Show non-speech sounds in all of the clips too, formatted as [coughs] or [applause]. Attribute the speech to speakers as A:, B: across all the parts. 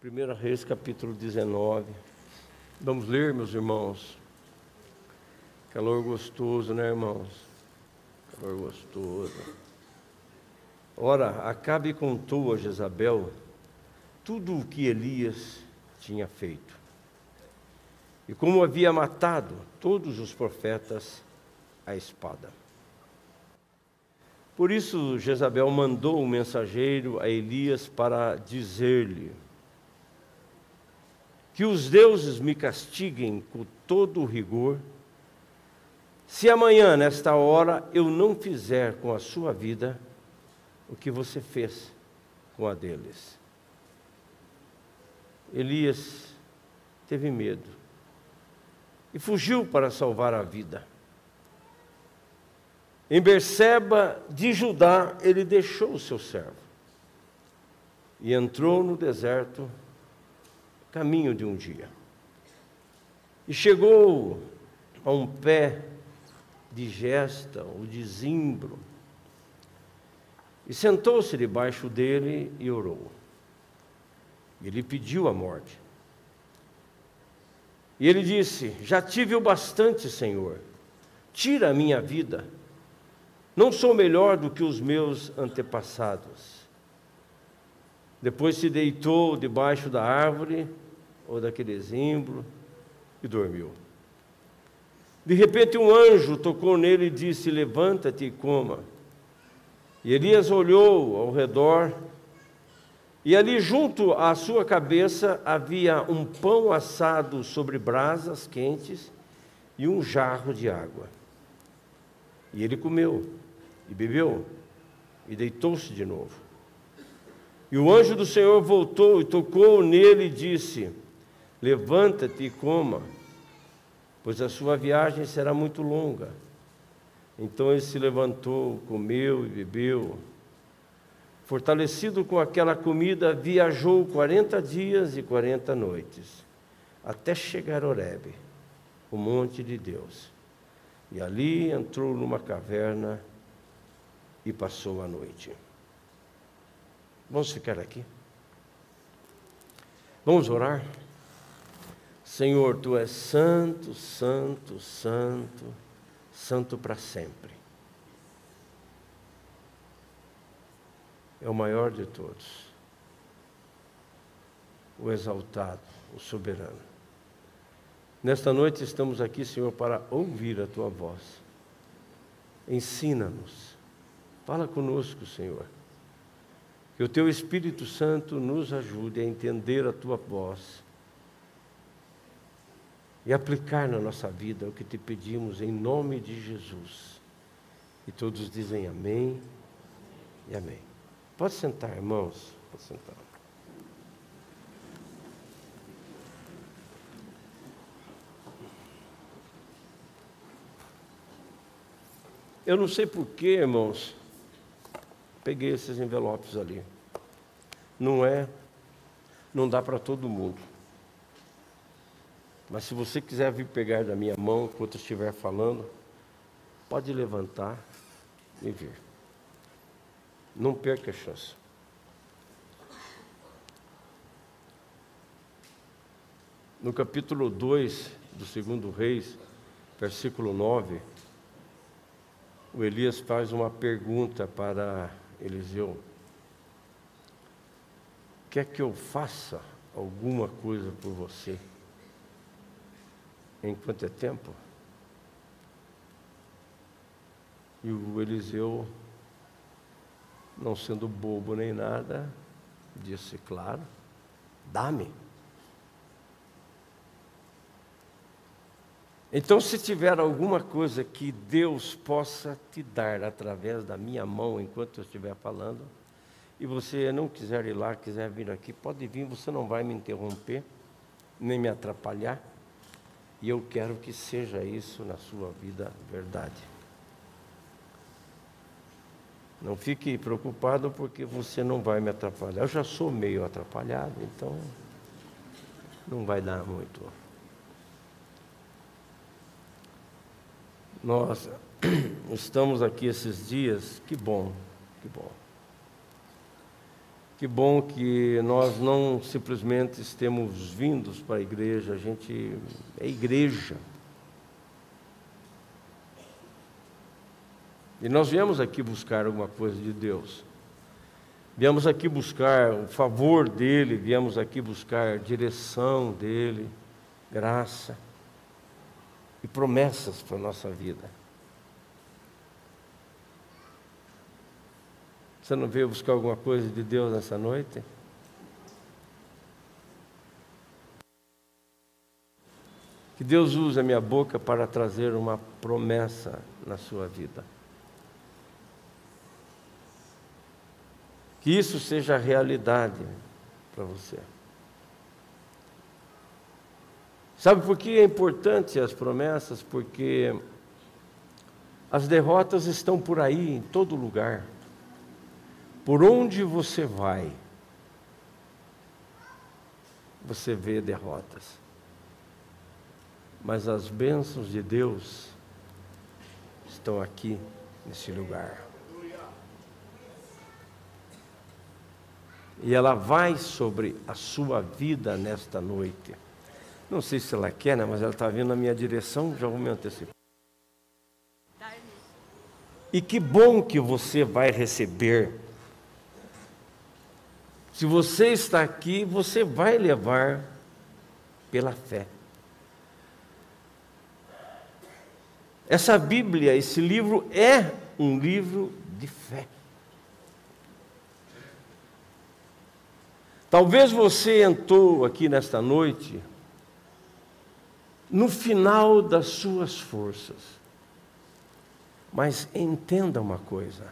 A: 1 Reis capítulo 19. Vamos ler, meus irmãos. Calor gostoso, né, irmãos? Calor gostoso. Ora, Acabe contou a Jezabel tudo o que Elias tinha feito. E como havia matado todos os profetas à espada. Por isso, Jezabel mandou um mensageiro a Elias para dizer-lhe: que os deuses me castiguem com todo o rigor, se amanhã, nesta hora, eu não fizer com a sua vida o que você fez com a deles. Elias teve medo e fugiu para salvar a vida. Em Berseba de Judá, ele deixou o seu servo e entrou no deserto caminho de um dia. E chegou a um pé de gesta ou de zimbro, e sentou-se debaixo dele e orou. Ele pediu a morte. E ele disse: Já tive o bastante, Senhor, tira a minha vida. Não sou melhor do que os meus antepassados. Depois se deitou debaixo da árvore ou daquele zimbro e dormiu. De repente um anjo tocou nele e disse: Levanta-te e coma. E Elias olhou ao redor, e ali junto à sua cabeça havia um pão assado sobre brasas quentes e um jarro de água. E ele comeu e bebeu e deitou-se de novo. E o anjo do Senhor voltou e tocou nele e disse: Levanta-te e coma, pois a sua viagem será muito longa. Então ele se levantou, comeu e bebeu. Fortalecido com aquela comida, viajou quarenta dias e quarenta noites, até chegar a Horebe, o monte de Deus. E ali entrou numa caverna e passou a noite. Vamos ficar aqui? Vamos orar? Senhor, tu és santo, santo, santo, santo para sempre. É o maior de todos, o exaltado, o soberano. Nesta noite estamos aqui, Senhor, para ouvir a tua voz. Ensina-nos, fala conosco, Senhor que o teu Espírito Santo nos ajude a entender a tua voz e aplicar na nossa vida o que te pedimos em nome de Jesus. E todos dizem amém e amém. Pode sentar, irmãos. Pode sentar. Eu não sei porquê, irmãos, Peguei esses envelopes ali. Não é, não dá para todo mundo. Mas se você quiser vir pegar da minha mão enquanto eu estiver falando, pode levantar e vir. Não perca a chance. No capítulo 2 do segundo Reis, versículo 9, o Elias faz uma pergunta para Eliseu, quer que eu faça alguma coisa por você enquanto é tempo? E o Eliseu, não sendo bobo nem nada, disse: Claro, dá-me. Então, se tiver alguma coisa que Deus possa te dar através da minha mão enquanto eu estiver falando, e você não quiser ir lá, quiser vir aqui, pode vir, você não vai me interromper, nem me atrapalhar, e eu quero que seja isso na sua vida verdade. Não fique preocupado porque você não vai me atrapalhar. Eu já sou meio atrapalhado, então não vai dar muito. Nós [clears throat] estamos aqui esses dias, que bom, que bom. Que bom que nós não simplesmente estemos vindos para a igreja, a gente é igreja. E nós viemos aqui buscar alguma coisa de Deus. Viemos aqui buscar o favor dEle, viemos aqui buscar direção dEle, graça e promessas para a nossa vida. Você não veio buscar alguma coisa de Deus nessa noite? Que Deus use a minha boca para trazer uma promessa na sua vida. Que isso seja realidade para você. Sabe por que é importante as promessas? Porque as derrotas estão por aí, em todo lugar. Por onde você vai, você vê derrotas. Mas as bênçãos de Deus estão aqui nesse lugar. E ela vai sobre a sua vida nesta noite. Não sei se ela quer, né, mas ela está vindo na minha direção, já vou me antecipar. E que bom que você vai receber se você está aqui, você vai levar pela fé. Essa Bíblia, esse livro é um livro de fé. Talvez você entrou aqui nesta noite no final das suas forças. Mas entenda uma coisa: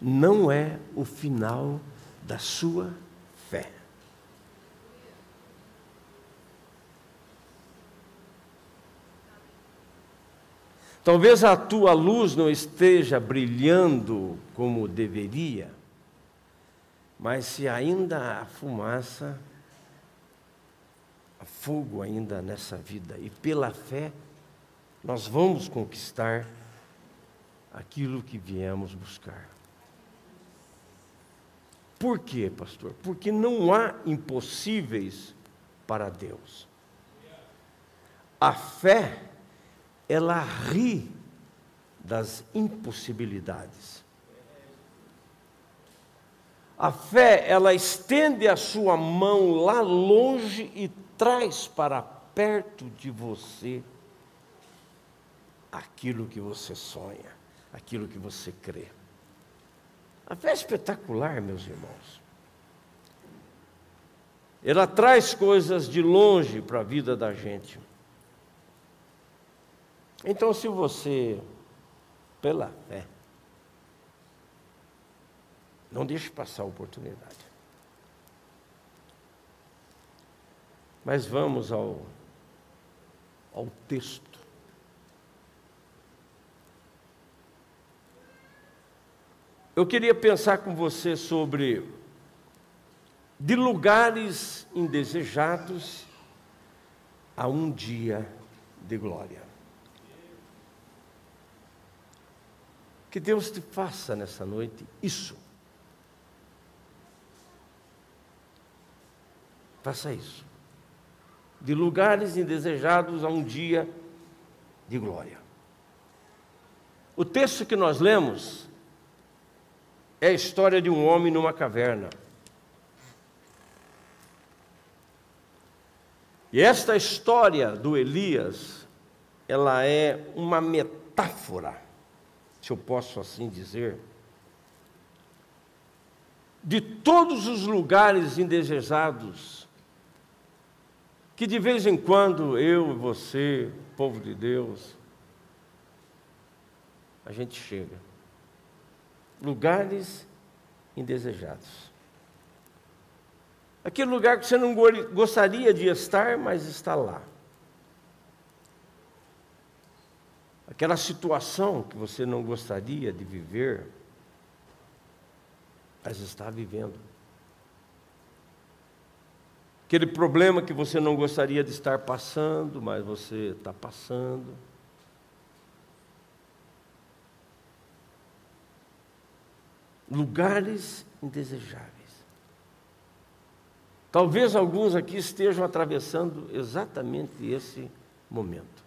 A: não é o final da sua fé. Talvez a tua luz não esteja brilhando como deveria, mas se ainda há fumaça, fogo ainda nessa vida, e pela fé nós vamos conquistar aquilo que viemos buscar. Por quê, pastor? Porque não há impossíveis para Deus. A fé, ela ri das impossibilidades. A fé, ela estende a sua mão lá longe e traz para perto de você aquilo que você sonha, aquilo que você crê. A fé é espetacular, meus irmãos. Ela traz coisas de longe para a vida da gente. Então, se você, pela fé, não deixe passar a oportunidade. Mas vamos ao, ao texto. Eu queria pensar com você sobre de lugares indesejados a um dia de glória. Que Deus te faça nessa noite isso. Faça isso. De lugares indesejados a um dia de glória. O texto que nós lemos é a história de um homem numa caverna. E esta história do Elias, ela é uma metáfora, se eu posso assim dizer, de todos os lugares indesejados que de vez em quando eu e você, povo de Deus, a gente chega lugares indesejados. Aquele lugar que você não gostaria de estar, mas está lá. Aquela situação que você não gostaria de viver, mas está vivendo. Aquele problema que você não gostaria de estar passando, mas você está passando. lugares indesejáveis. Talvez alguns aqui estejam atravessando exatamente esse momento.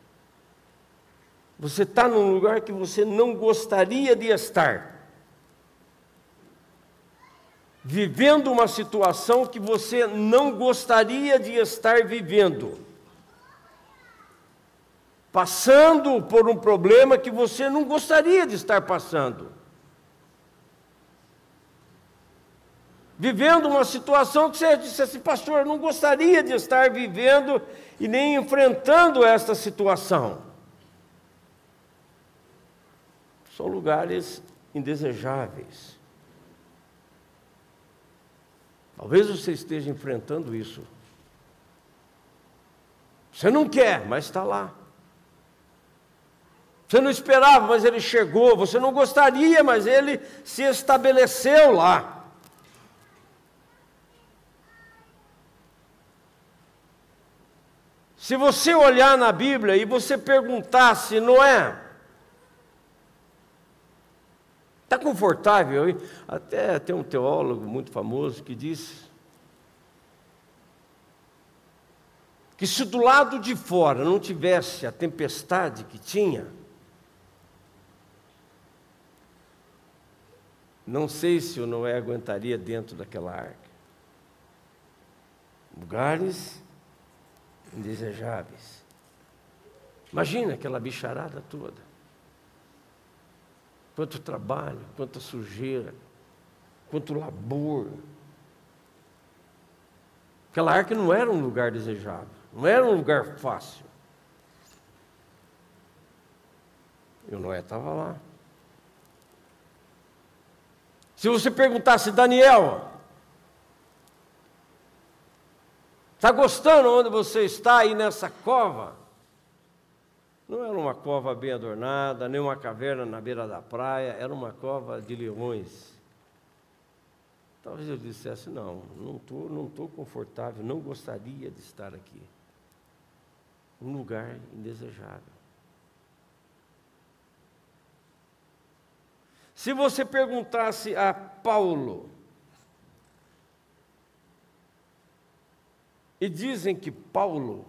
A: Você está num lugar que você não gostaria de estar. Vivendo uma situação que você não gostaria de estar vivendo. Passando por um problema que você não gostaria de estar passando. vivendo uma situação que você disse assim, pastor, eu não gostaria de estar vivendo e nem enfrentando esta situação. São lugares indesejáveis. Talvez você esteja enfrentando isso. Você não quer, mas está lá. Você não esperava, mas ele chegou. Você não gostaria, mas ele se estabeleceu lá. Se você olhar na Bíblia e você perguntar se Noé está confortável, até tem um teólogo muito famoso que diz que se do lado de fora não tivesse a tempestade que tinha, não sei se o Noé aguentaria dentro daquela arca. Lugares indesejáveis. Imagina aquela bicharada toda. Quanto trabalho, quanta sujeira, quanto labor. Aquela arca não era um lugar desejável, não era um lugar fácil. E o Noé estava lá. Se você perguntasse, Daniel, Está gostando onde você está aí nessa cova? Não era uma cova bem adornada, nem uma caverna na beira da praia, era uma cova de leões. Talvez eu dissesse: não, não estou não tô confortável, não gostaria de estar aqui. Um lugar indesejável. Se você perguntasse a Paulo, E dizem que Paulo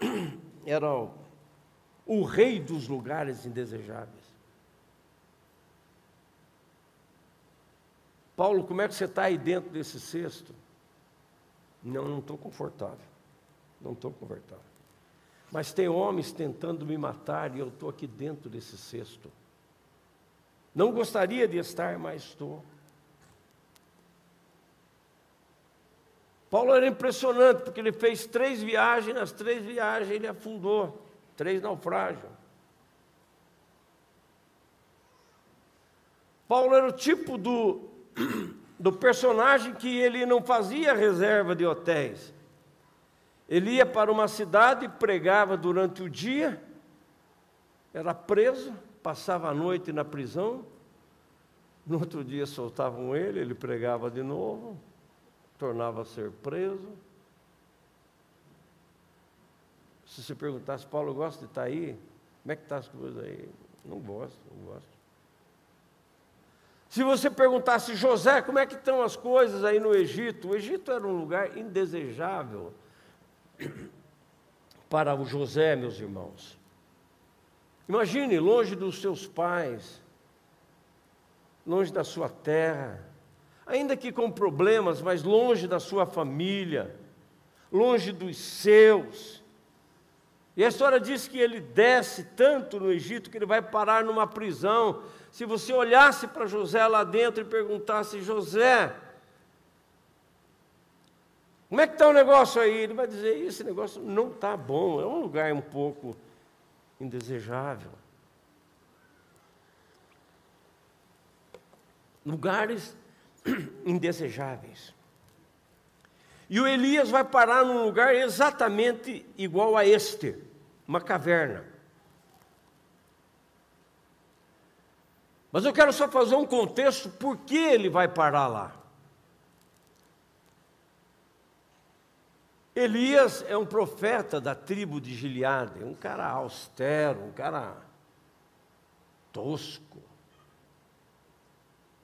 A: [clears throat] era o, rei dos lugares indesejáveis. Paulo, como é que você está aí dentro desse cesto? Não, não estou confortável. Não estou confortável. Mas tem homens tentando me matar e eu estou aqui dentro desse cesto. Não gostaria de estar, mas estou. Paulo era impressionante, porque ele fez três viagens, nas três viagens ele afundou, três naufrágios. Paulo era o tipo do, [clears throat] do personagem que ele não fazia reserva de hotéis. Ele ia para uma cidade, pregava durante o dia, era preso, passava a noite na prisão, no outro dia soltavam ele, ele pregava de novo, tornava a ser preso. Se você perguntasse, Paulo, gosta de estar aí? Como é que estão tá as coisas aí? Não gosto, não gosto. Se você perguntasse, José, como é que estão as coisas aí no Egito? O Egito era um lugar indesejável [clears throat] para o José, meus irmãos. Imagine, longe dos seus pais, longe da sua terra, ainda que com problemas, mas longe da sua família, longe dos seus. E a história diz que ele desce tanto no Egito que ele vai parar numa prisão. Se você olhasse para José lá dentro e perguntasse, José, como é que está o negócio aí? Ele vai dizer, esse negócio não está bom, é um lugar um pouco indesejável. Lugares [clears throat] indesejáveis. E o Elias vai parar num lugar exatamente igual a este, uma caverna. Mas eu quero só fazer um contexto por que ele vai parar lá. Elias é um profeta da tribo de Gileade, um cara austero, um cara tosco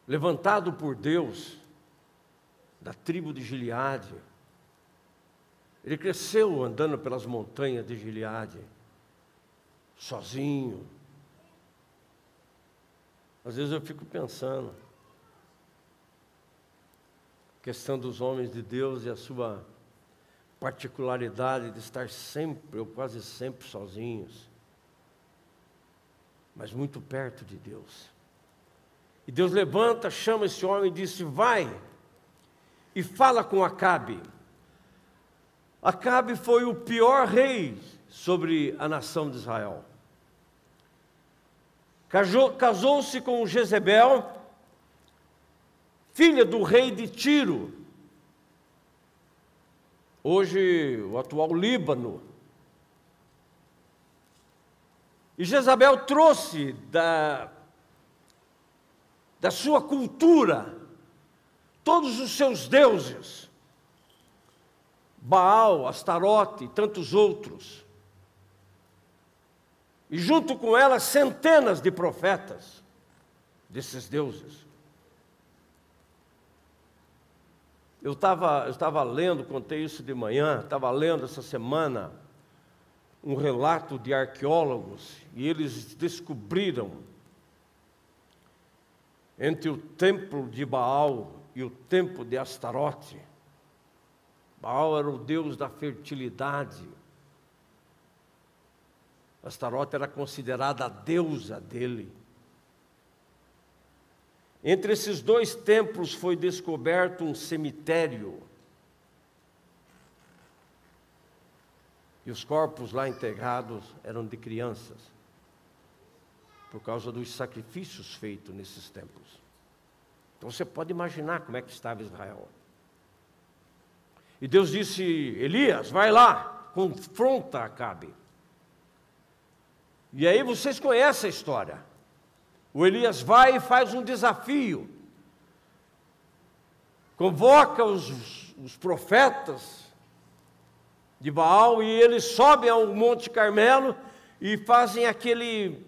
A: levantado por Deus da tribo de Gileade. Ele cresceu andando pelas montanhas de Gileade, sozinho. Às vezes eu fico pensando, questão dos homens de Deus e a sua particularidade de estar sempre, ou quase sempre, sozinhos, mas muito perto de Deus. E Deus levanta, chama esse homem e disse: Vai e fala com Acabe. Acabe foi o pior rei sobre a nação de Israel. Casou-se com Jezebel, filha do rei de Tiro, hoje o atual Líbano. E Jezabel trouxe da, da sua cultura todos os seus deuses, Baal, Astarote e tantos outros. E junto com ela centenas de profetas desses deuses. Eu estava eu estava lendo, contei isso de manhã, estava lendo essa semana um relato de arqueólogos e eles descobriram entre o templo de Baal e o templo de Astarote. Baal era o deus da fertilidade. Astarote era considerada a deusa dele. Entre esses dois templos foi descoberto um cemitério. E os corpos lá enterrados eram de crianças, por causa dos sacrifícios feitos nesses templos. Então você pode imaginar como é que estava Israel. E Deus disse: Elias, vai lá, confronta Acabe. E aí vocês conhecem a história. O Elias vai e faz um desafio. Convoca os, os profetas de Baal e eles sobem ao Monte Carmelo e fazem aquele,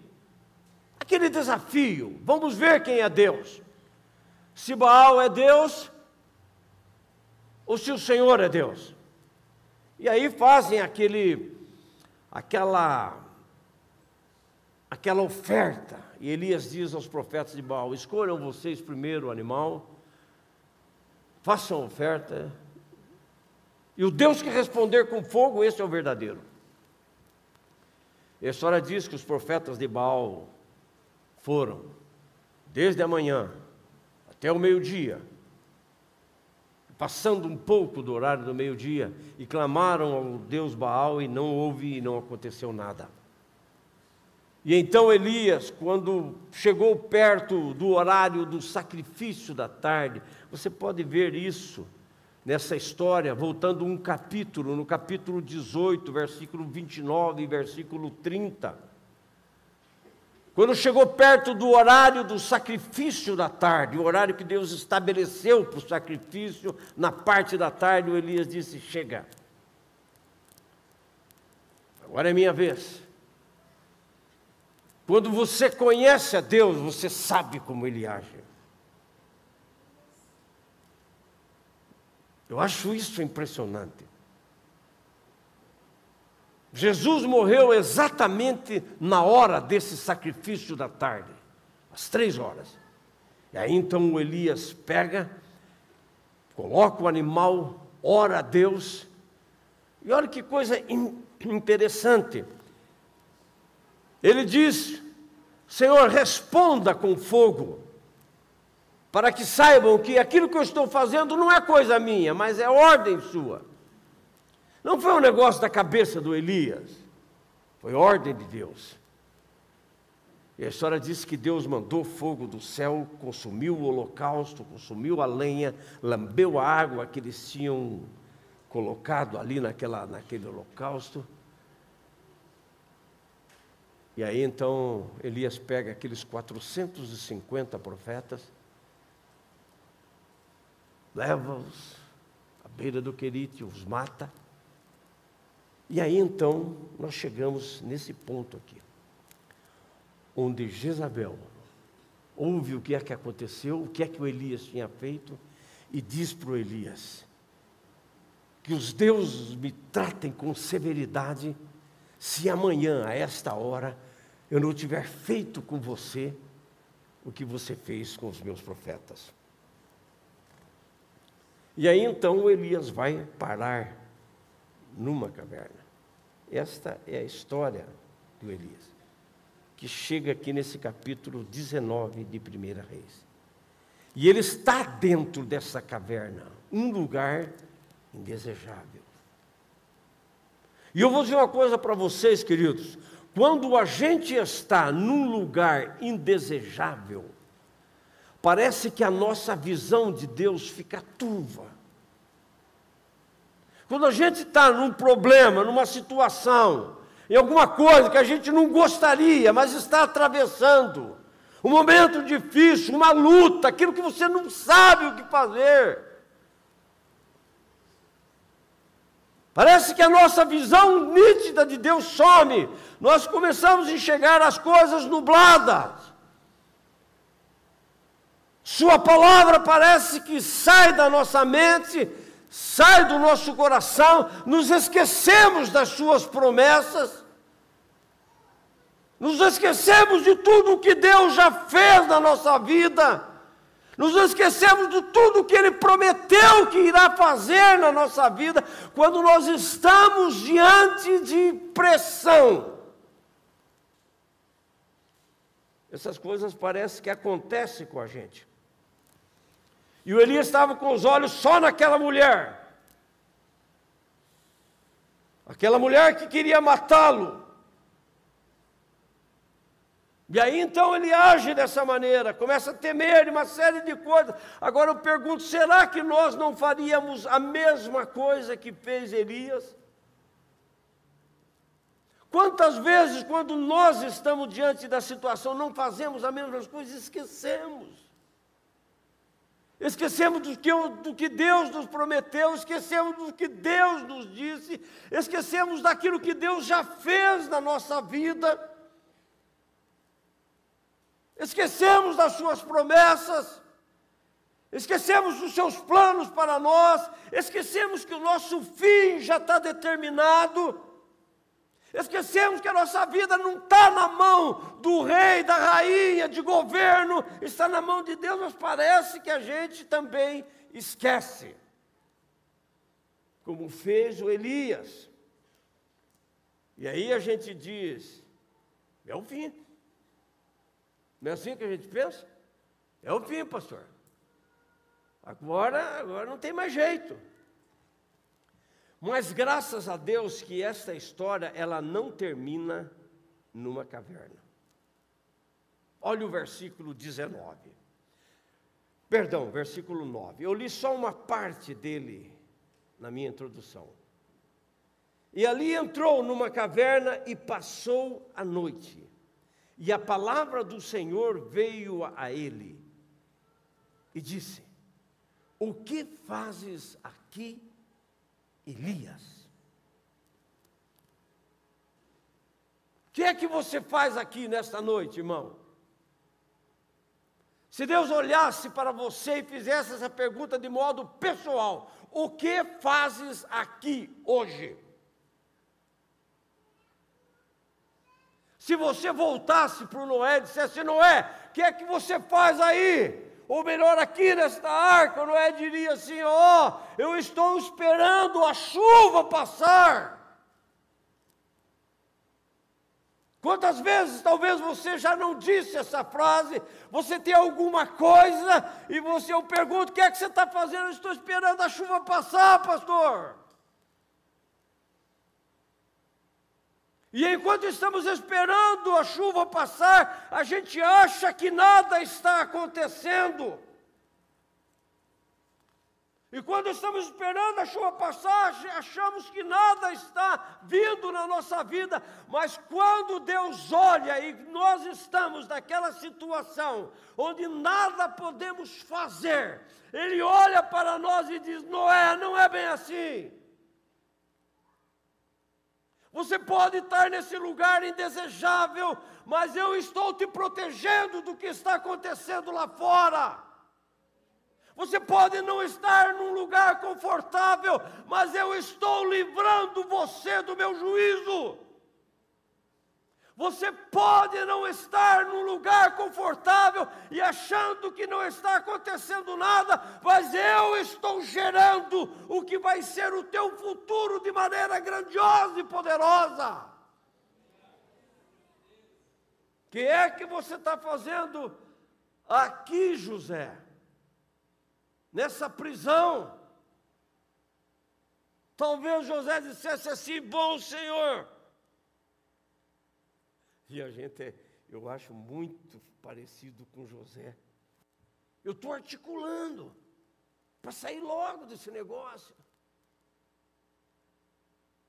A: aquele desafio. Vamos ver quem é Deus. Se Baal é Deus ou se o Senhor é Deus. E aí fazem aquele, aquela, aquela oferta. E Elias diz aos profetas de Baal: escolham vocês primeiro o animal, façam oferta, e o Deus que responder com fogo, esse é o verdadeiro. E a história diz que os profetas de Baal foram, desde a manhã até o meio-dia, passando um pouco do horário do meio-dia, e clamaram ao Deus Baal, e não houve e não aconteceu nada. E então Elias, quando chegou perto do horário do sacrifício da tarde, você pode ver isso nessa história, voltando um capítulo, no capítulo 18, versículo 29 e versículo 30. Quando chegou perto do horário do sacrifício da tarde, o horário que Deus estabeleceu para o sacrifício, na parte da tarde, o Elias disse: Chega, agora é minha vez. Quando você conhece a Deus, você sabe como Ele age. Eu acho isso impressionante. Jesus morreu exatamente na hora desse sacrifício da tarde, às três horas. E aí então o Elias pega, coloca o animal, ora a Deus, e olha que coisa interessante. Ele diz: Senhor, responda com fogo, para que saibam que aquilo que eu estou fazendo não é coisa minha, mas é ordem sua. Não foi um negócio da cabeça do Elias, foi ordem de Deus. E a história diz que Deus mandou fogo do céu, consumiu o holocausto, consumiu a lenha, lambeu a água que eles tinham colocado ali naquela, naquele holocausto. E aí então Elias pega aqueles 450 profetas, leva-os à beira do Querite, os mata. E aí então nós chegamos nesse ponto aqui, onde Jezabel ouve o que é que aconteceu, o que é que o Elias tinha feito, e diz para o Elias: Que os deuses me tratem com severidade, se amanhã, a esta hora, eu não tiver feito com você o que você fez com os meus profetas. E aí então Elias vai parar numa caverna. Esta é a história do Elias, que chega aqui nesse capítulo 19 de 1 Reis. E ele está dentro dessa caverna, um lugar indesejável. E eu vou dizer uma coisa para vocês, queridos: quando a gente está num lugar indesejável, parece que a nossa visão de Deus fica turva. Quando a gente está num problema, numa situação, em alguma coisa que a gente não gostaria, mas está atravessando, um momento difícil, uma luta, aquilo que você não sabe o que fazer. Parece que a nossa visão nítida de Deus some, nós começamos a enxergar as coisas nubladas. Sua palavra parece que sai da nossa mente, sai do nosso coração, nos esquecemos das Suas promessas, nos esquecemos de tudo o que Deus já fez na nossa vida, nos esquecemos de tudo o que Ele prometeu que irá fazer na nossa vida, quando nós estamos diante de pressão. Essas coisas parecem que acontecem com a gente. E o Elias estava com os olhos só naquela mulher. Aquela mulher que queria matá-lo. E aí então ele age dessa maneira, começa a temer uma série de coisas. Agora eu pergunto: será que nós não faríamos a mesma coisa que fez Elias? Quantas vezes, quando nós estamos diante da situação, não fazemos a mesma coisa e esquecemos? Esquecemos do que, do que Deus nos prometeu, esquecemos do que Deus nos disse, esquecemos daquilo que Deus já fez na nossa vida, esquecemos das Suas promessas, esquecemos dos Seus planos para nós, esquecemos que o nosso fim já está determinado. Esquecemos que a nossa vida não está na mão do rei, da rainha, de governo, está na mão de Deus, mas parece que a gente também esquece. Como fez o Elias. E aí a gente diz: é o fim. Não é assim que a gente pensa? É o fim, pastor. Agora, agora não tem mais jeito. Mas graças a Deus que esta história ela não termina numa caverna. Olha o versículo 19. Perdão, versículo 9. Eu li só uma parte dele na minha introdução. E ali entrou numa caverna e passou a noite. E a palavra do Senhor veio a ele e disse: O que fazes aqui, Elias. O que é que você faz aqui nesta noite, irmão? Se Deus olhasse para você e fizesse essa pergunta de modo pessoal: O que fazes aqui hoje? Se você voltasse para o Noé e dissesse: Noé, o que é que você faz aí? Ou melhor, aqui nesta arca, Noé diria assim: Ó, oh, eu estou esperando a chuva passar. Quantas vezes talvez você já não disse essa frase, você tem alguma coisa e você eu pergunto: o que é que você está fazendo? Eu estou esperando a chuva passar, pastor. E enquanto estamos esperando a chuva passar, a gente acha que nada está acontecendo. E quando estamos esperando a chuva passar, achamos que nada está vindo na nossa vida, mas quando Deus olha e nós estamos naquela situação onde nada podemos fazer, Ele olha para nós e diz: Noé, não é bem assim. Você pode estar nesse lugar indesejável, mas eu estou te protegendo do que está acontecendo lá fora. Você pode não estar num lugar confortável, mas eu estou livrando você do meu juízo. Você pode não estar num lugar confortável e achando que não está acontecendo nada, mas eu estou gerando o que vai ser o teu futuro de maneira grandiosa e poderosa. O que é que você está fazendo aqui, José? Nessa prisão? Talvez José dissesse assim: Bom Senhor, e a gente, eu acho muito parecido com José. Eu estou articulando para sair logo desse negócio.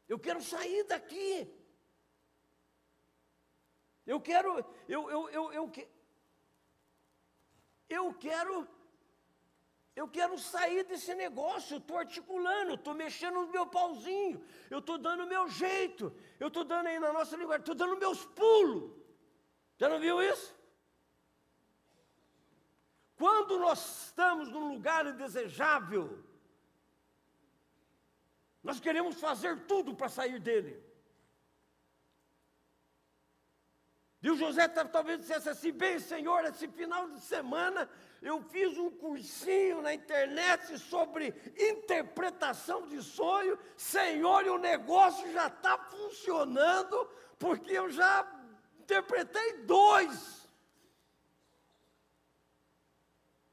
A: Eu quero sair daqui. Eu quero, eu, eu, eu, eu, eu quero, eu quero sair desse negócio, estou articulando, estou mexendo no meu pauzinho, eu estou dando o meu jeito, eu estou dando aí na nossa linguagem, estou dando meus pulos. Já não viu isso? Quando nós estamos num lugar indesejável, nós queremos fazer tudo para sair dele. E o José talvez dissesse assim: bem, Senhor, esse final de semana eu fiz um cursinho na internet sobre interpretação de sonho. Senhor, e o negócio já está funcionando, porque eu já interpretei dois.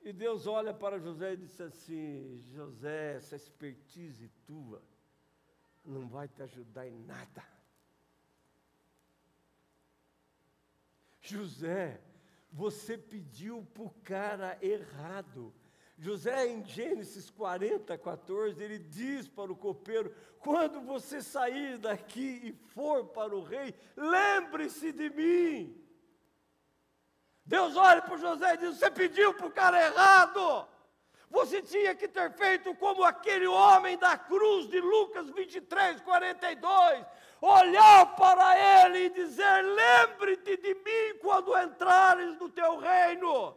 A: E Deus olha para José e disse assim: José, essa expertise tua não vai te ajudar em nada. José, você pediu para o cara errado. José, em Gênesis 40, 14, ele diz para o copeiro: quando você sair daqui e for para o rei, lembre-se de mim. Deus olha para José e diz: Você pediu para o cara errado. Você tinha que ter feito como aquele homem da cruz de Lucas 23, 42. Olhar para ele e dizer: Lembre-te de mim quando entrares no teu reino.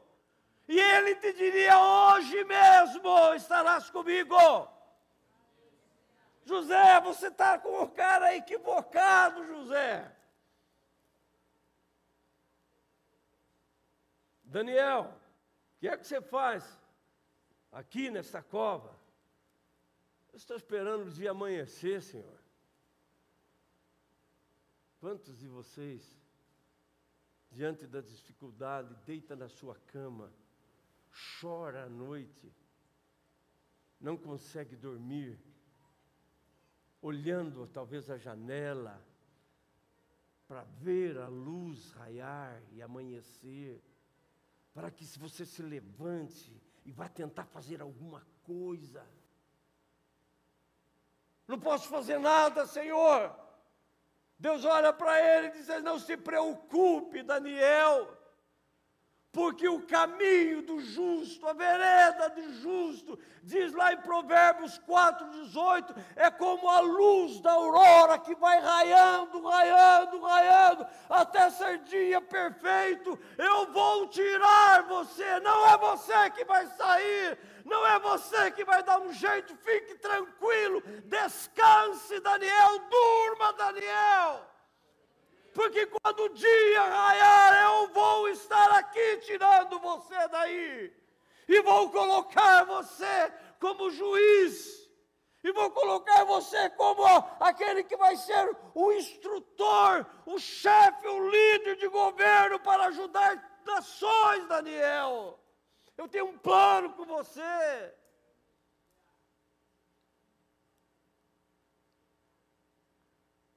A: E ele te diria: Hoje mesmo estarás comigo. José, você está com o cara equivocado, José. Daniel, o que é que você faz aqui nessa cova? Eu estou esperando o dia amanhecer, Senhor. Quantos de vocês, diante da dificuldade, deita na sua cama, chora à noite, não consegue dormir, olhando talvez a janela para ver a luz raiar e amanhecer, para que se você se levante e vá tentar fazer alguma coisa. Não posso fazer nada, Senhor. Deus olha para ele e diz: Não se preocupe, Daniel porque o caminho do justo, a vereda do justo, diz lá em Provérbios 4,18, é como a luz da aurora que vai raiando, raiando, raiando, até ser dia perfeito. Eu vou tirar você, não é você que vai sair, não é você que vai dar um jeito, fique tranquilo, descanse, Daniel, durma, Daniel. Porque quando o dia raiar, eu vou estar aqui tirando você daí, e vou colocar você como juiz, e vou colocar você como aquele que vai ser o instrutor, o chefe, o líder de governo para ajudar nações, Daniel. Eu tenho um plano com você.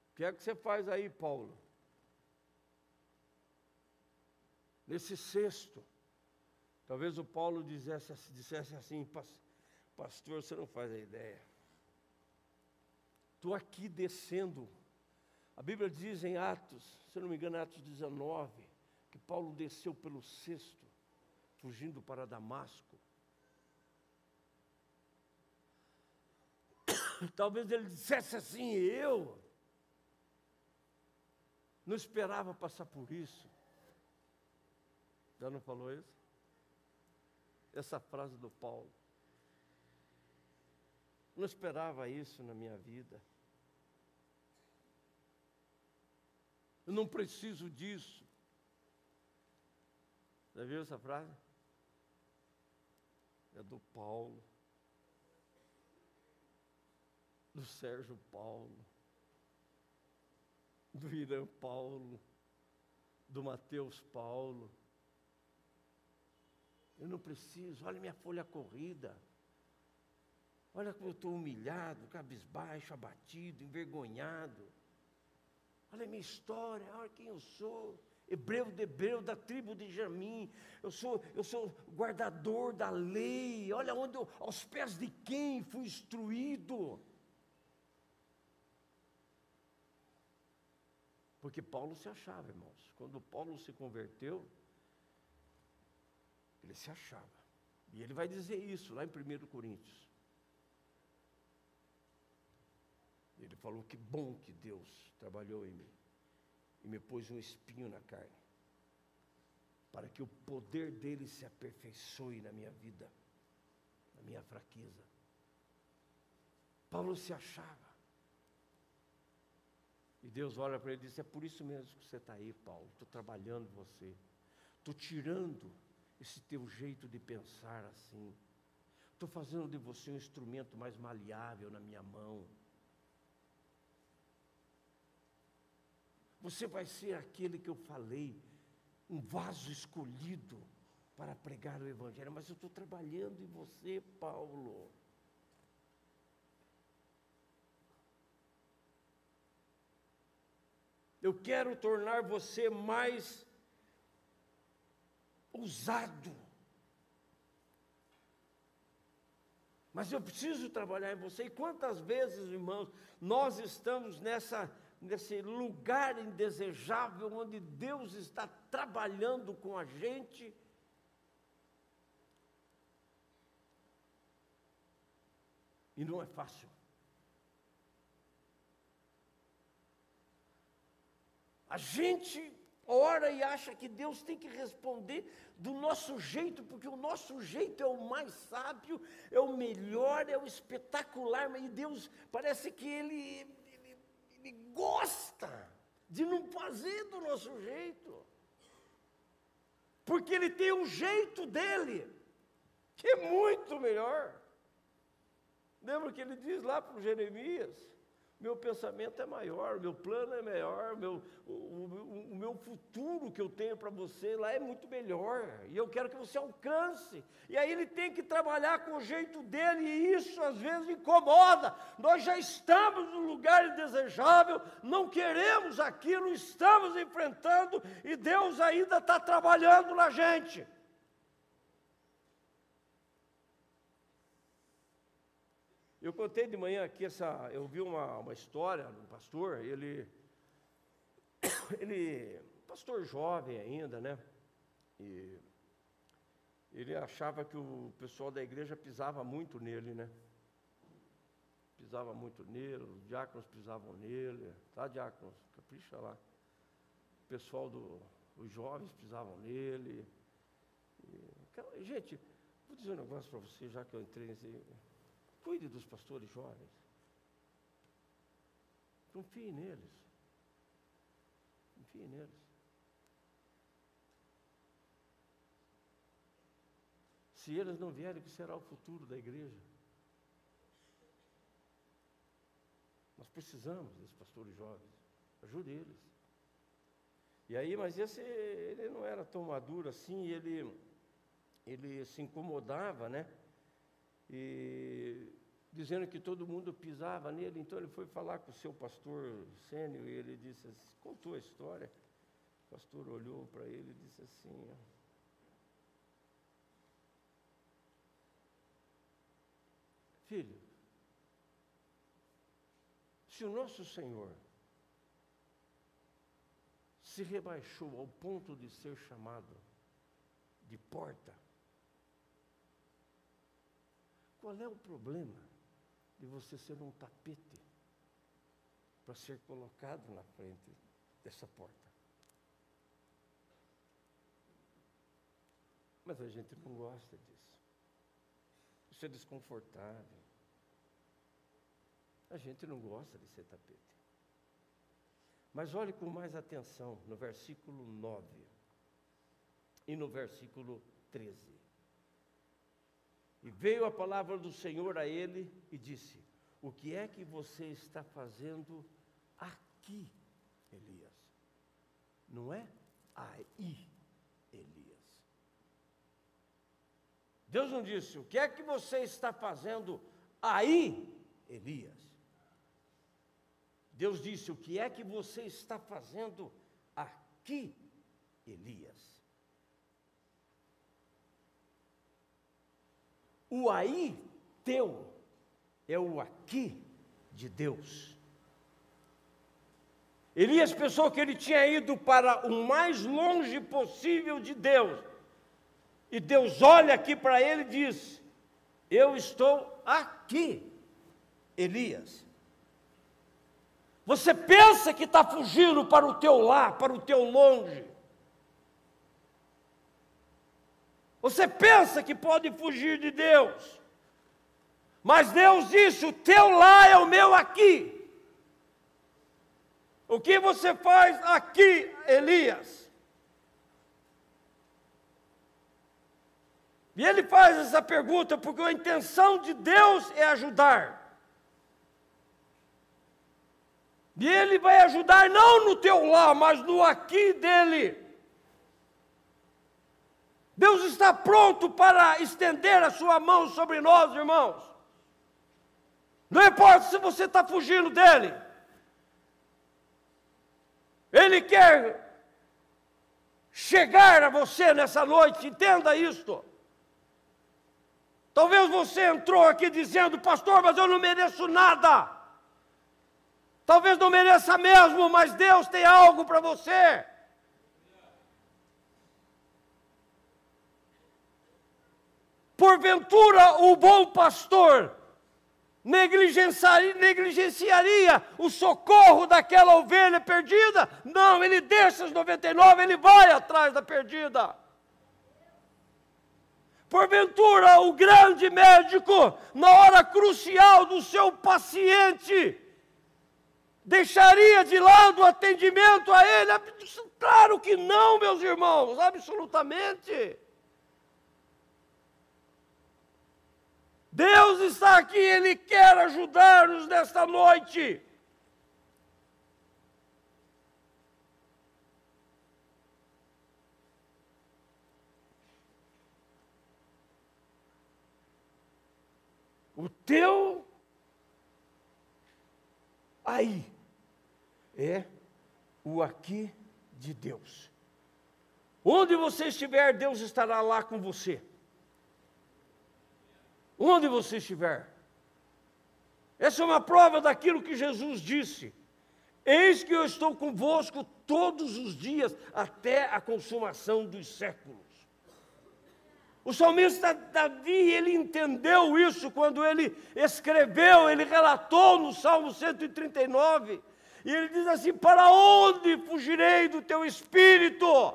A: O que é que você faz aí, Paulo? Nesse sexto, talvez o Paulo dissesse, dissesse assim, pastor, você não faz a ideia. Estou aqui descendo. A Bíblia diz em Atos, se não me engano, Atos 19, que Paulo desceu pelo sexto, fugindo para Damasco. [coughs] Talvez ele dissesse assim, eu não esperava passar por isso. Já não falou isso? Essa frase do Paulo. Não esperava isso na minha vida. Eu não preciso disso. Já viu essa frase? É do Paulo, do Sérgio Paulo, do Irã Paulo, do Mateus Paulo. Eu não preciso, olha minha folha corrida. Olha como eu estou humilhado, cabisbaixo, abatido, envergonhado. Olha a minha história, olha quem eu sou. Hebreu de Hebreu, da tribo de Jamim. Eu sou, eu sou guardador da lei. Olha onde eu, aos pés de quem fui instruído. Porque Paulo se achava, irmãos. Quando Paulo se converteu, ele se achava. E ele vai dizer isso lá em 1 Coríntios. Ele falou que bom que Deus trabalhou em mim e me pôs um espinho na carne, para que o poder dele se aperfeiçoe na minha vida, na minha fraqueza. Paulo se achava. E Deus olha para ele e diz: É por isso mesmo que você está aí, Paulo. Estou trabalhando você. Estou tirando esse teu jeito de pensar assim. Estou fazendo de você um instrumento mais maleável na minha mão. Você vai ser aquele que eu falei, um vaso escolhido para pregar o Evangelho. Mas eu estou trabalhando em você, Paulo. Eu quero tornar você mais ousado. Mas eu preciso trabalhar em você. E quantas vezes, irmãos, nós estamos nessa, nesse lugar indesejável onde Deus está trabalhando com a gente. E não é fácil. A gente ora e acha que Deus tem que responder do nosso jeito, porque o nosso jeito é o mais sábio, é o melhor, é o espetacular, mas Deus parece que Ele, gosta de não fazer do nosso jeito, porque Ele tem um jeito dele, que é muito melhor. Lembra que ele diz lá para Jeremias? Meu pensamento é maior, meu plano é maior, meu, o, o, o meu futuro que eu tenho para você lá é muito melhor, e eu quero que você alcance. E aí ele tem que trabalhar com o jeito dele, e isso às vezes incomoda. Nós já estamos no lugar indesejável, não queremos aquilo, estamos enfrentando, e Deus ainda está trabalhando na gente. Eu contei de manhã aqui essa. Eu vi uma, uma história de um pastor, ele. [coughs] Ele. Pastor jovem ainda, né? E ele achava que o pessoal da igreja pisava muito nele, né? Pisava muito nele, os diáconos pisavam nele, tá, diáconos? Capricha lá. O pessoal do. Os jovens pisavam nele. E, gente, vou dizer um negócio para você, já que eu entrei nesse. Cuide dos pastores jovens. Confie neles. Confie neles. Se eles não vierem, o que será o futuro da igreja? Nós precisamos desses pastores jovens. Ajude eles. E aí, mas esse, ele não era tão maduro assim, ele, ele se incomodava, né? E dizendo que todo mundo pisava nele. Então ele foi falar com o seu pastor sênior e ele disse, assim, contou a história. O pastor olhou para ele e disse assim: Filho, se o nosso Senhor se rebaixou ao ponto de ser chamado de porta, qual é o problema de você ser um tapete para ser colocado na frente dessa porta? Mas a gente não gosta disso. Isso é desconfortável. A gente não gosta de ser tapete. Mas olhe com mais atenção no versículo 9 e no versículo 13. E veio a palavra do Senhor a ele e disse: O que é que você está fazendo aqui, Elias? Não é aí, Elias. Deus não disse: O que é que você está fazendo aí, Elias? Deus disse: O que é que você está fazendo aqui, Elias? O aí teu é o aqui de Deus. Elias pensou que ele tinha ido para o mais longe possível de Deus. E Deus olha aqui para ele e diz: Eu estou aqui, Elias. Você pensa que está fugindo para o teu lá, para o teu longe. Você pensa que pode fugir de Deus. Mas Deus disse: o teu lá é o meu aqui. O que você faz aqui, Elias? E ele faz essa pergunta porque a intenção de Deus é ajudar. E Ele vai ajudar não no teu lá, mas no aqui dele. Deus está pronto para estender a sua mão sobre nós, irmãos. Não importa se você está fugindo dele. Ele quer chegar a você nessa noite, entenda isto. Talvez você entrou aqui dizendo, pastor, mas eu não mereço nada. Talvez não mereça mesmo, mas Deus tem algo para você. Porventura, o bom pastor negligenciaria, o socorro daquela ovelha perdida? Não, ele deixa as 99, ele vai atrás da perdida. Porventura, o grande médico, na hora crucial do seu paciente, deixaria de lado o atendimento a ele? Claro que não, meus irmãos, absolutamente. Deus está aqui, Ele quer ajudar-nos nesta noite. O teu aí é o aqui de Deus. Onde você estiver, Deus estará lá com você. Onde você estiver. Essa é uma prova daquilo que Jesus disse. Eis que eu estou convosco todos os dias até a consumação dos séculos. O salmista Davi, ele entendeu isso quando ele escreveu, ele relatou no Salmo 139. E ele diz assim: Para onde fugirei do teu espírito?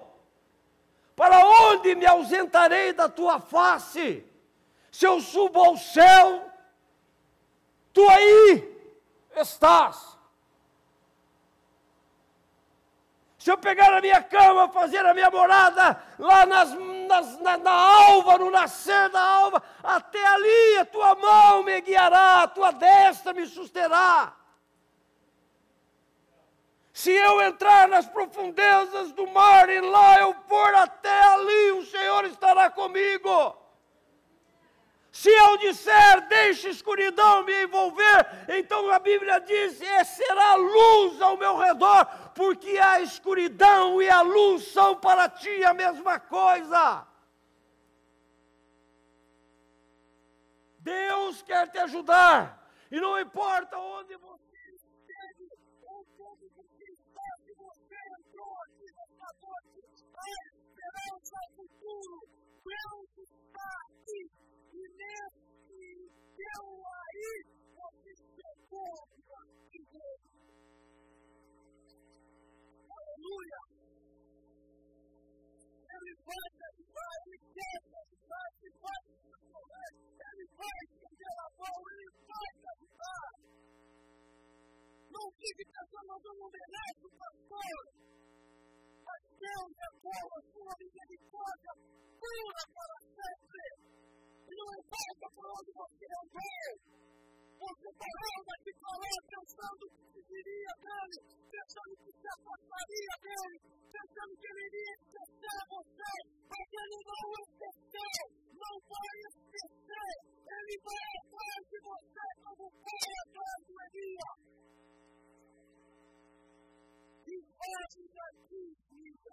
A: Para onde me ausentarei da tua face? Se eu subo ao céu, tu aí estás. Se eu pegar a minha cama, fazer a minha morada lá nas, nas, na, na alva, no nascer da alva, até ali a tua mão me guiará, a tua destra me susterá. Se eu entrar nas profundezas do mar e lá eu for até ali, o Senhor estará comigo. Se eu disser, deixe escuridão me envolver, então a Bíblia diz: é, será luz ao meu redor, porque a escuridão e a luz são para ti a mesma coisa. Deus quer te ajudar, e não importa onde você esperança futuro. Deus teu aí, você chegou aqui dentro. Aleluia. Ele vai te ajudar, ele quer te ajudar, ele vai te socorrer, ele vai te estender a mão, ele vai te ajudar.
B: que está mandando um homenagem ao pastor. Mas Deus é bom, a sua misericórdia pura para sempre. E não importa por onde você andou. Você parou para lá pensando que se viria dele, pensando que se afastaria dele, pensando que ele iria esquecer você, mas ele não esqueceu, não vai esquecer, ele vai atrás de você como foi atrás de Elias. E vai daqui, vida.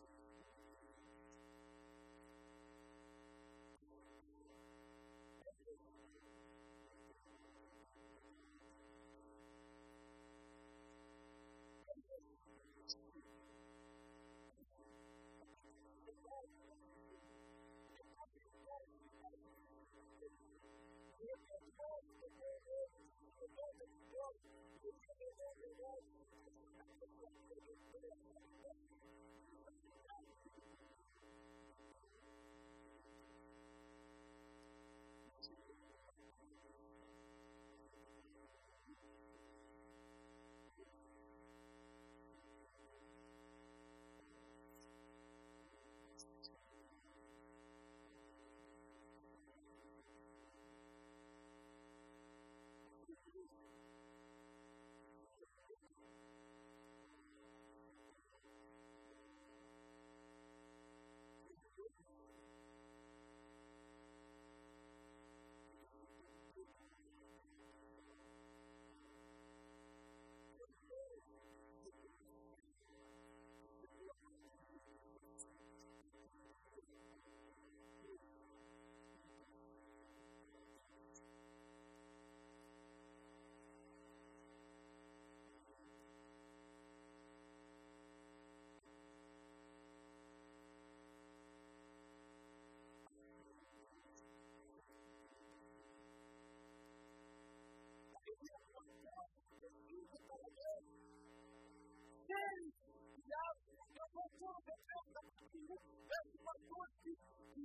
B: Thank you.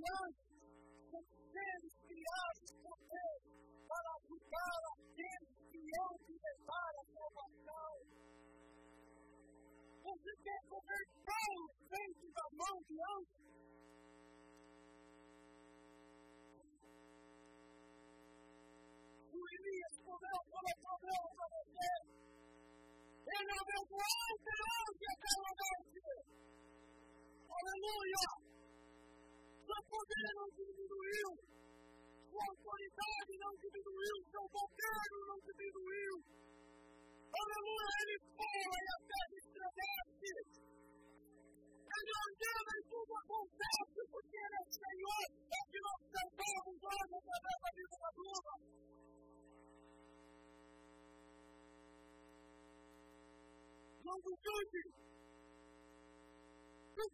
B: Nós somos seres criados por Deus para ajudar aqueles que hão de levar a salvação. Você quer comer pão feito da mão de anjos? O Elias você. Ele abençoou o hoje aquela noite. Aleluia! Seu poder não diminuiu. Sua autoridade não diminuiu. Seu governo não diminuiu. Aleluia, ele fala e a terra estremece. Ele ordena e tudo acontece porque ele é Senhor. É que nós cantamos hoje através da vida da Bruna. Não duvide. O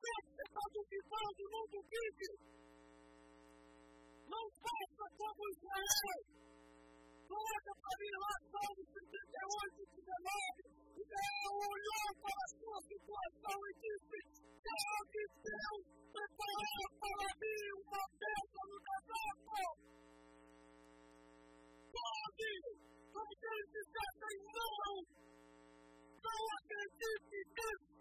B: que você está duvidando, não duvide. Não faça como Israel. Coloca para mim lá, Salmo 38, 19. Israel olhou para a sua situação e disse: Sabe Deus preparou para mim uma festa no casaco. Pode, como que ele dissesse, não. Não acredite nisso.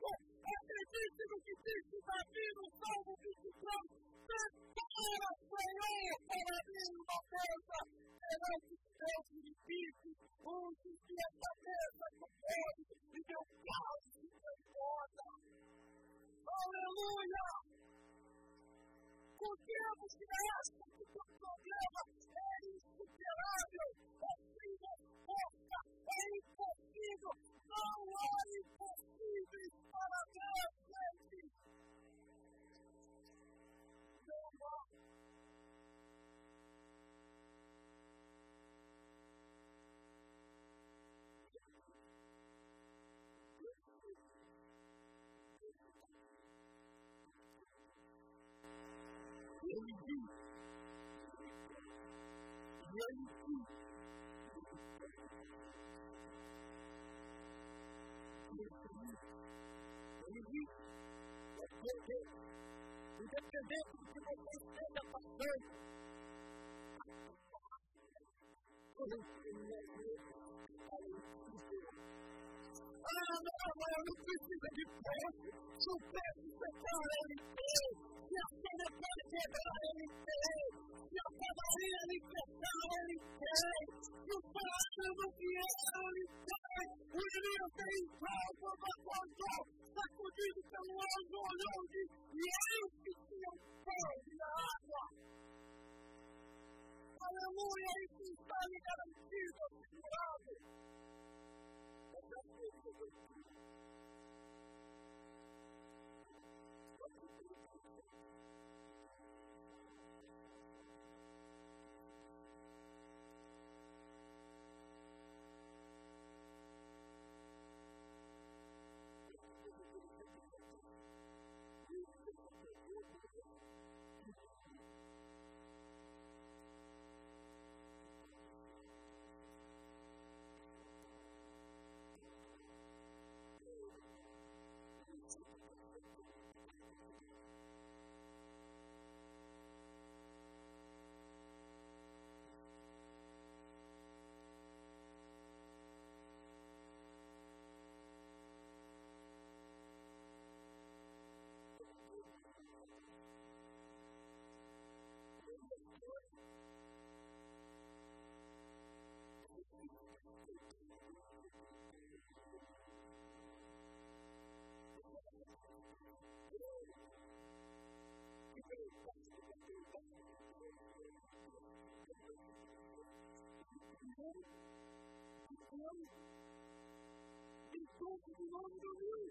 B: É Acredite no que diz o Davi no Salmo 23. Declara, Senhor, para mim uma coisa perante Deus, teus inimigos. Use de essa mesa com ele e meu caso se transborda. Aleluia! Confiamos que esta que o teu problema é insuperável, é assim é impossível. Não há impossíveis para Deus, ele diz, porque, independente do que você esteja passando, ah, não, não, não precisa de preço, se o separar ele tem, Io sono parte dell'Israele, io sono la libertà dell'Israele, io sono la fiera dell'Israele, il mio sei il proprio racconto, la cosiddetta uomo oggi, gli aiuti che non perdi la acqua. Alleluia, il cristallo garantito, il curate. E per questo questo. Está lhe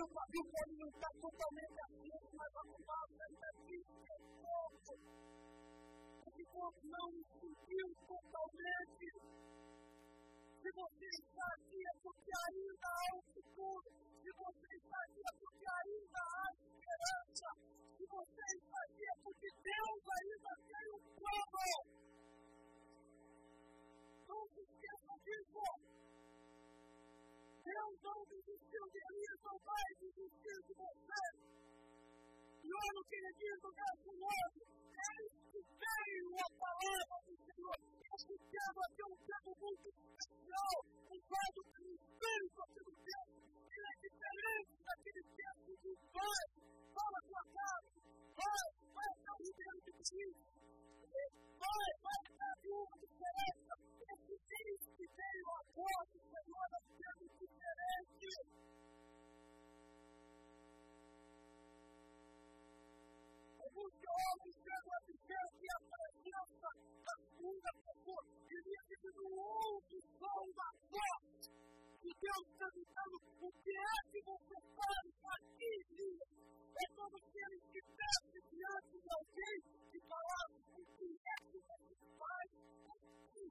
B: seu pavio pode não estar totalmente aceso, mas a fumaça ainda existe um pouco. Esse corpo não explodiu totalmente. Se você está aqui é porque ainda há um futuro. Se você está aqui é porque ainda há esperança. Se você está aqui é porque Deus ainda tem um plano. Não se esqueça disso. Deus não desistiu de mim, não vai desistir de você. E olho que ele diz no verso 9, eles que veio a palavra do Senhor. Esse tempo aqui é um tempo muito especial, usado pelo Espírito aqui tempo. Ele é diferente daquele tempo do Pai. Fala a sua casa, vai, vai até o Ribeiro de Cristo. Vai, vai a viúva de Teresa. Esse Deus que veio agora, Senhor, os jovens chegam a dizer que a presença da segunda pessoa iria viver um outro som da morte. E Deus está dizendo, o que é que você faz aqui, filho? É como se ele estivesse diante de alguém e falasse, o que é que você faz aqui,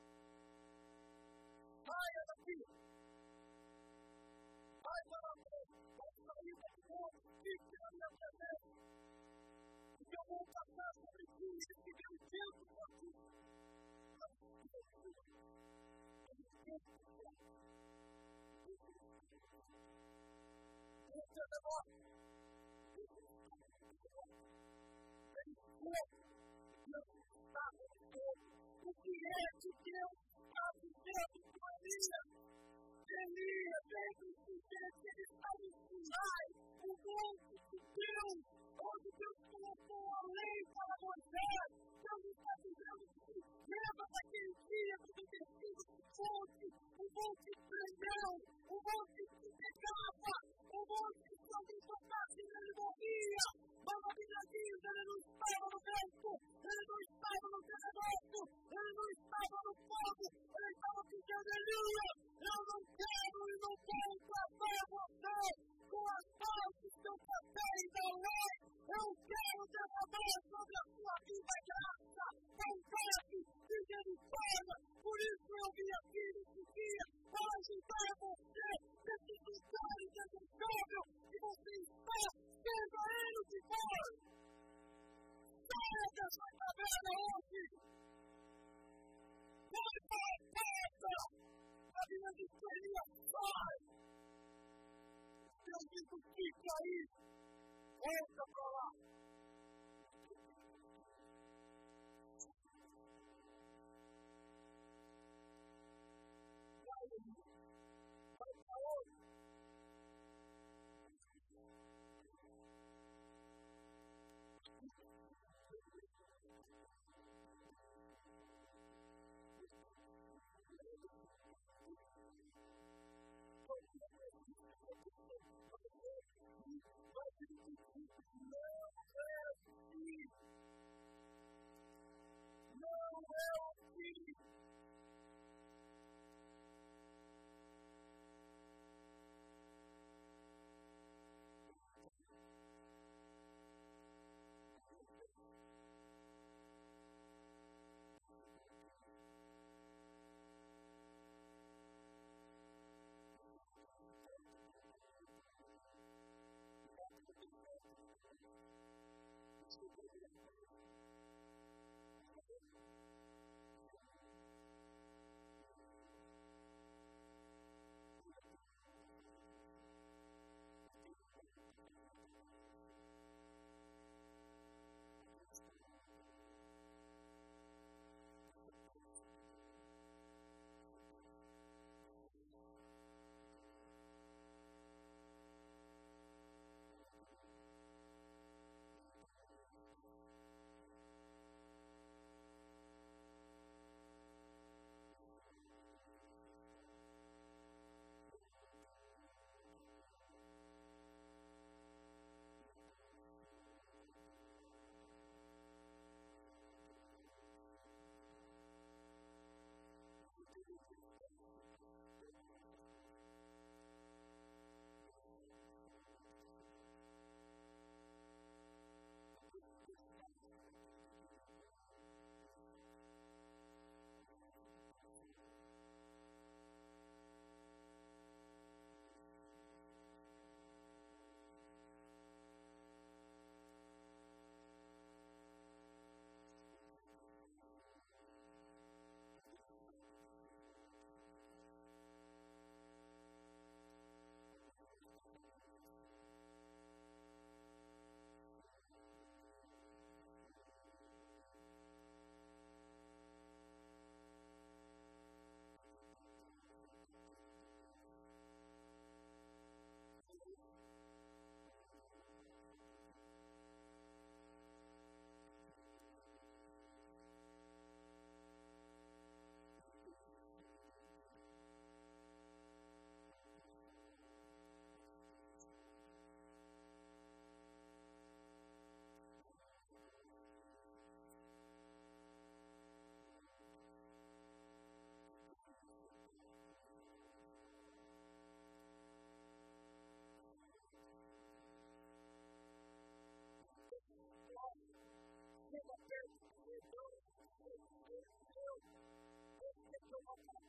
B: Deus, onde Deus colocou a lei para Moisés, Hallelujah! No, no, no, no, no, no,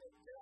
B: Jesus.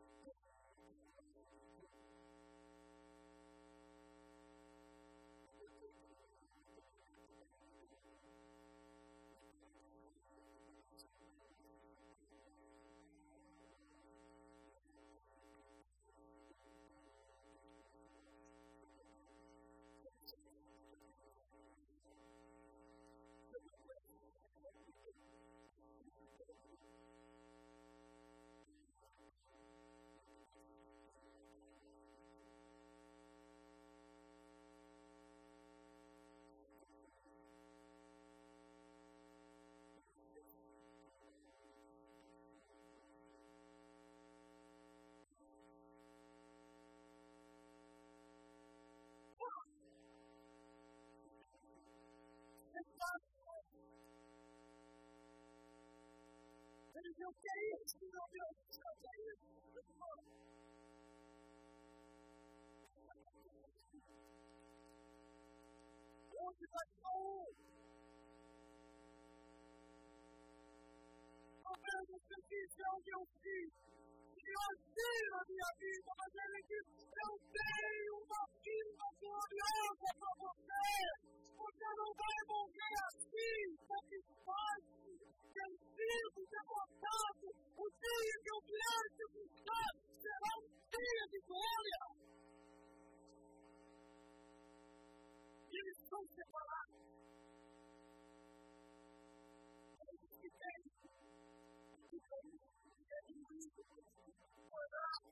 B: You'll say it. You'll do it. You'll say it. Come on. Lord, you're like, oh. Afin de ce qui est en Dieu aussi, il a dit la vie à vie, dans la même équipe, et on sait où ma fille va glorieuse, on va porter, on va nous faire mon gars, si, ça qui se passe, satisfeito, vencido, derrotado. O dia que eu vier te buscar será um dia de glória. Eles vão separados. Eles que têm Talvez tenha visto um dia, um salário,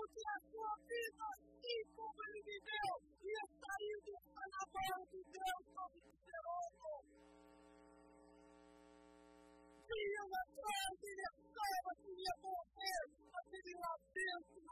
B: porque a sua vida, Deus achava que ia morrer, mas ele lá dentro